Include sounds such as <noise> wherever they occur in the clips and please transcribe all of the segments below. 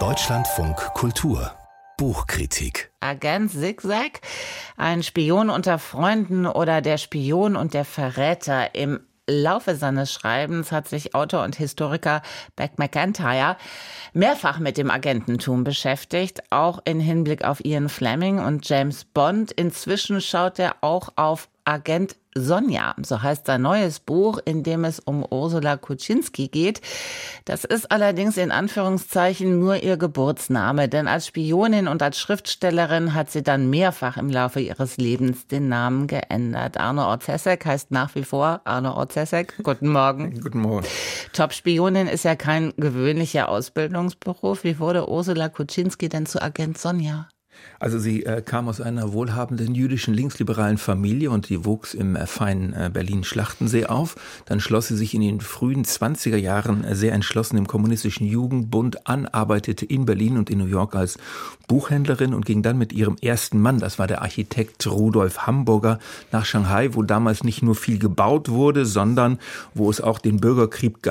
Deutschlandfunk Kultur Buchkritik. Agent Zigzag, ein Spion unter Freunden oder der Spion und der Verräter. Im Laufe seines Schreibens hat sich Autor und Historiker Beck McIntyre mehrfach mit dem Agententum beschäftigt, auch in Hinblick auf Ian Fleming und James Bond. Inzwischen schaut er auch auf Agent Sonja, so heißt sein neues Buch, in dem es um Ursula Kuczynski geht. Das ist allerdings in Anführungszeichen nur ihr Geburtsname, denn als Spionin und als Schriftstellerin hat sie dann mehrfach im Laufe ihres Lebens den Namen geändert. Arno Orzesek heißt nach wie vor Arno Orzesek. Guten Morgen. <laughs> Guten Morgen. Top-Spionin ist ja kein gewöhnlicher Ausbildungsberuf. Wie wurde Ursula Kuczynski denn zu Agent Sonja? Also sie äh, kam aus einer wohlhabenden jüdischen linksliberalen Familie und die wuchs im äh, feinen äh, Berlin-Schlachtensee auf. Dann schloss sie sich in den frühen 20er Jahren äh, sehr entschlossen im kommunistischen Jugendbund an, arbeitete in Berlin und in New York als Buchhändlerin und ging dann mit ihrem ersten Mann, das war der Architekt Rudolf Hamburger, nach Shanghai, wo damals nicht nur viel gebaut wurde, sondern wo es auch den Bürgerkrieg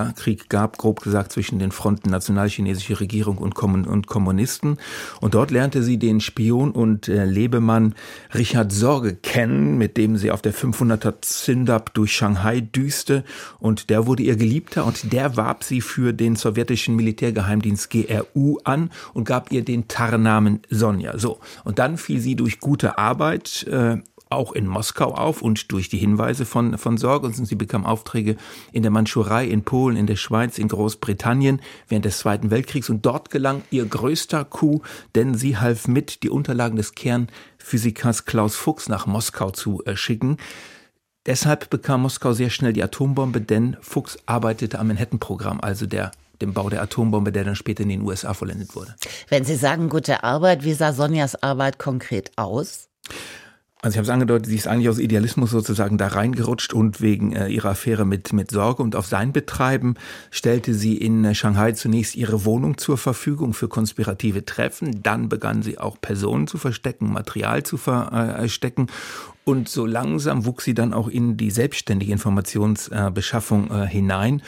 gab, grob gesagt, zwischen den Fronten nationalchinesische Regierung und Kommunisten. Und dort lernte sie den Spion und äh, Lebemann Richard Sorge kennen, mit dem sie auf der 500er Zindab durch Shanghai düste. Und der wurde ihr Geliebter und der warb sie für den sowjetischen Militärgeheimdienst GRU an und gab ihr den Tarnnamen Sonja. So. Und dann fiel sie durch gute Arbeit äh, auch in Moskau auf und durch die Hinweise von, von Sorge. Und sie bekam Aufträge in der Mandschurei, in Polen, in der Schweiz, in Großbritannien während des Zweiten Weltkriegs. Und dort gelang ihr größter Coup, denn sie half mit, die Unterlagen des Kernphysikers Klaus Fuchs nach Moskau zu äh, schicken. Deshalb bekam Moskau sehr schnell die Atombombe, denn Fuchs arbeitete am Manhattan-Programm, also der dem Bau der Atombombe, der dann später in den USA vollendet wurde. Wenn Sie sagen gute Arbeit, wie sah Sonjas Arbeit konkret aus? Also ich habe es angedeutet, sie ist eigentlich aus Idealismus sozusagen da reingerutscht und wegen äh, ihrer Affäre mit, mit Sorge und auf sein Betreiben stellte sie in äh, Shanghai zunächst ihre Wohnung zur Verfügung für konspirative Treffen. Dann begann sie auch Personen zu verstecken, Material zu verstecken und so langsam wuchs sie dann auch in die selbstständige Informationsbeschaffung äh, hinein.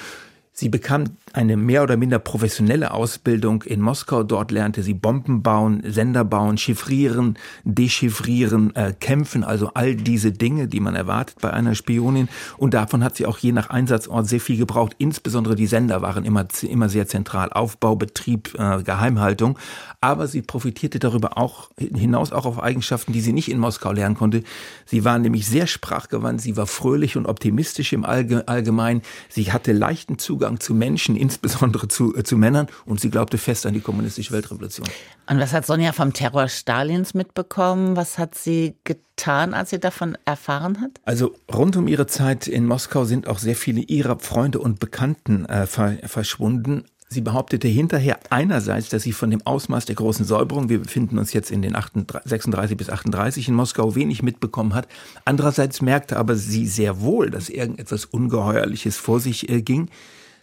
Sie bekam eine mehr oder minder professionelle Ausbildung in Moskau. Dort lernte sie Bomben bauen, Sender bauen, chiffrieren, dechiffrieren, äh, kämpfen, also all diese Dinge, die man erwartet bei einer Spionin. Und davon hat sie auch je nach Einsatzort sehr viel gebraucht. Insbesondere die Sender waren immer, immer sehr zentral. Aufbau, Betrieb, äh, Geheimhaltung. Aber sie profitierte darüber auch hinaus auch auf Eigenschaften, die sie nicht in Moskau lernen konnte. Sie war nämlich sehr sprachgewandt. Sie war fröhlich und optimistisch im Allgemeinen. Sie hatte leichten Zugang zu Menschen, insbesondere zu, äh, zu Männern, und sie glaubte fest an die kommunistische Weltrevolution. Und was hat Sonja vom Terror Stalins mitbekommen? Was hat sie getan, als sie davon erfahren hat? Also rund um ihre Zeit in Moskau sind auch sehr viele ihrer Freunde und Bekannten äh, verschwunden. Sie behauptete hinterher einerseits, dass sie von dem Ausmaß der großen Säuberung, wir befinden uns jetzt in den 38, 36 bis 38 in Moskau, wenig mitbekommen hat. Andererseits merkte aber sie sehr wohl, dass irgendetwas Ungeheuerliches vor sich äh, ging.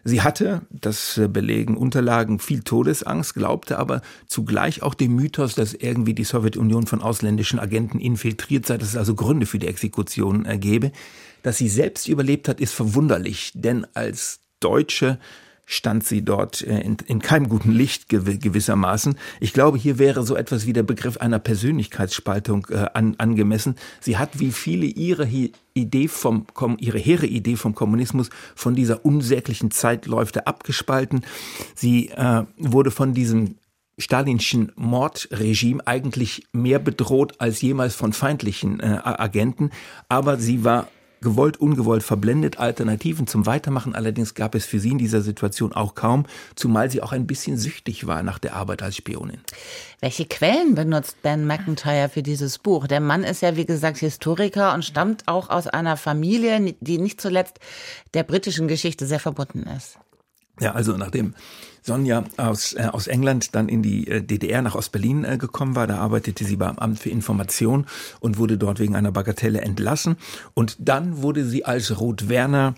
Sie hatte, das belegen Unterlagen, viel Todesangst, glaubte aber zugleich auch dem Mythos, dass irgendwie die Sowjetunion von ausländischen Agenten infiltriert sei, dass es also Gründe für die Exekutionen ergebe. Dass sie selbst überlebt hat, ist verwunderlich, denn als Deutsche stand sie dort äh, in, in keinem guten Licht gewissermaßen. Ich glaube, hier wäre so etwas wie der Begriff einer Persönlichkeitsspaltung äh, an, angemessen. Sie hat wie viele ihre Idee vom, ihre hehre Idee vom Kommunismus von dieser unsäglichen Zeitläufe abgespalten. Sie äh, wurde von diesem stalinschen Mordregime eigentlich mehr bedroht als jemals von feindlichen äh, Agenten, aber sie war gewollt, ungewollt verblendet. Alternativen zum Weitermachen allerdings gab es für sie in dieser Situation auch kaum, zumal sie auch ein bisschen süchtig war nach der Arbeit als Spionin. Welche Quellen benutzt Ben McIntyre für dieses Buch? Der Mann ist ja, wie gesagt, Historiker und stammt auch aus einer Familie, die nicht zuletzt der britischen Geschichte sehr verbunden ist. Ja, also nachdem Sonja aus, äh, aus England dann in die äh, DDR nach Ostberlin äh, gekommen war. Da arbeitete sie beim Amt für Information und wurde dort wegen einer Bagatelle entlassen. Und dann wurde sie als Ruth Werner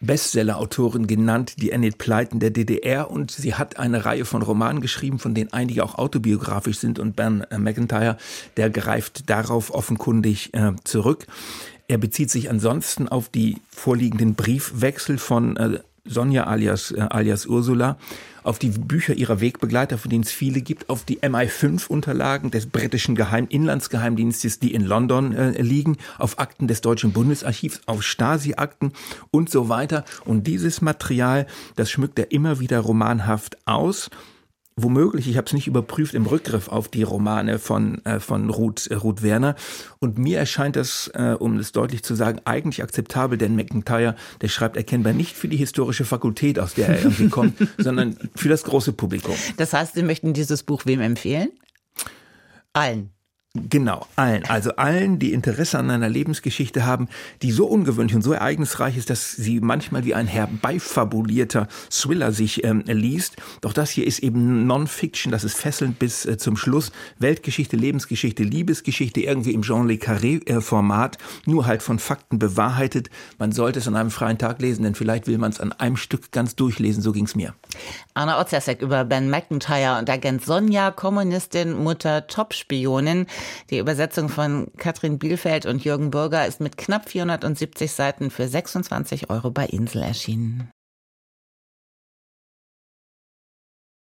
Bestseller-Autorin genannt, die Enid Pleiten der DDR und sie hat eine Reihe von Romanen geschrieben, von denen einige auch autobiografisch sind und Ben äh, McIntyre, der greift darauf offenkundig äh, zurück. Er bezieht sich ansonsten auf die vorliegenden Briefwechsel von äh, Sonja alias, äh, alias Ursula, auf die Bücher ihrer Wegbegleiter, von denen es viele gibt, auf die MI5-Unterlagen des britischen Geheim Inlandsgeheimdienstes, die in London äh, liegen, auf Akten des Deutschen Bundesarchivs, auf Stasi-Akten und so weiter. Und dieses Material, das schmückt er immer wieder romanhaft aus womöglich, ich habe es nicht überprüft, im Rückgriff auf die Romane von, äh, von Ruth, äh, Ruth Werner. Und mir erscheint das, äh, um es deutlich zu sagen, eigentlich akzeptabel, denn McIntyre, der schreibt erkennbar nicht für die historische Fakultät, aus der er irgendwie <laughs> kommt, sondern für das große Publikum. Das heißt, Sie möchten dieses Buch wem empfehlen? Allen. Genau, allen. Also allen, die Interesse an einer Lebensgeschichte haben, die so ungewöhnlich und so ereignisreich ist, dass sie manchmal wie ein herbeifabulierter Thriller sich ähm, liest. Doch das hier ist eben Non-Fiction, das ist fesselnd bis äh, zum Schluss. Weltgeschichte, Lebensgeschichte, Liebesgeschichte, irgendwie im Jean Le Carré-Format, äh, nur halt von Fakten bewahrheitet. Man sollte es an einem freien Tag lesen, denn vielleicht will man es an einem Stück ganz durchlesen, so ging's mir. Anna Ozasek über Ben McIntyre und Agent Sonja, Kommunistin, Mutter, Top-Spionin. Die Übersetzung von Katrin Bielfeld und Jürgen Burger ist mit knapp 470 Seiten für 26 Euro bei Insel erschienen.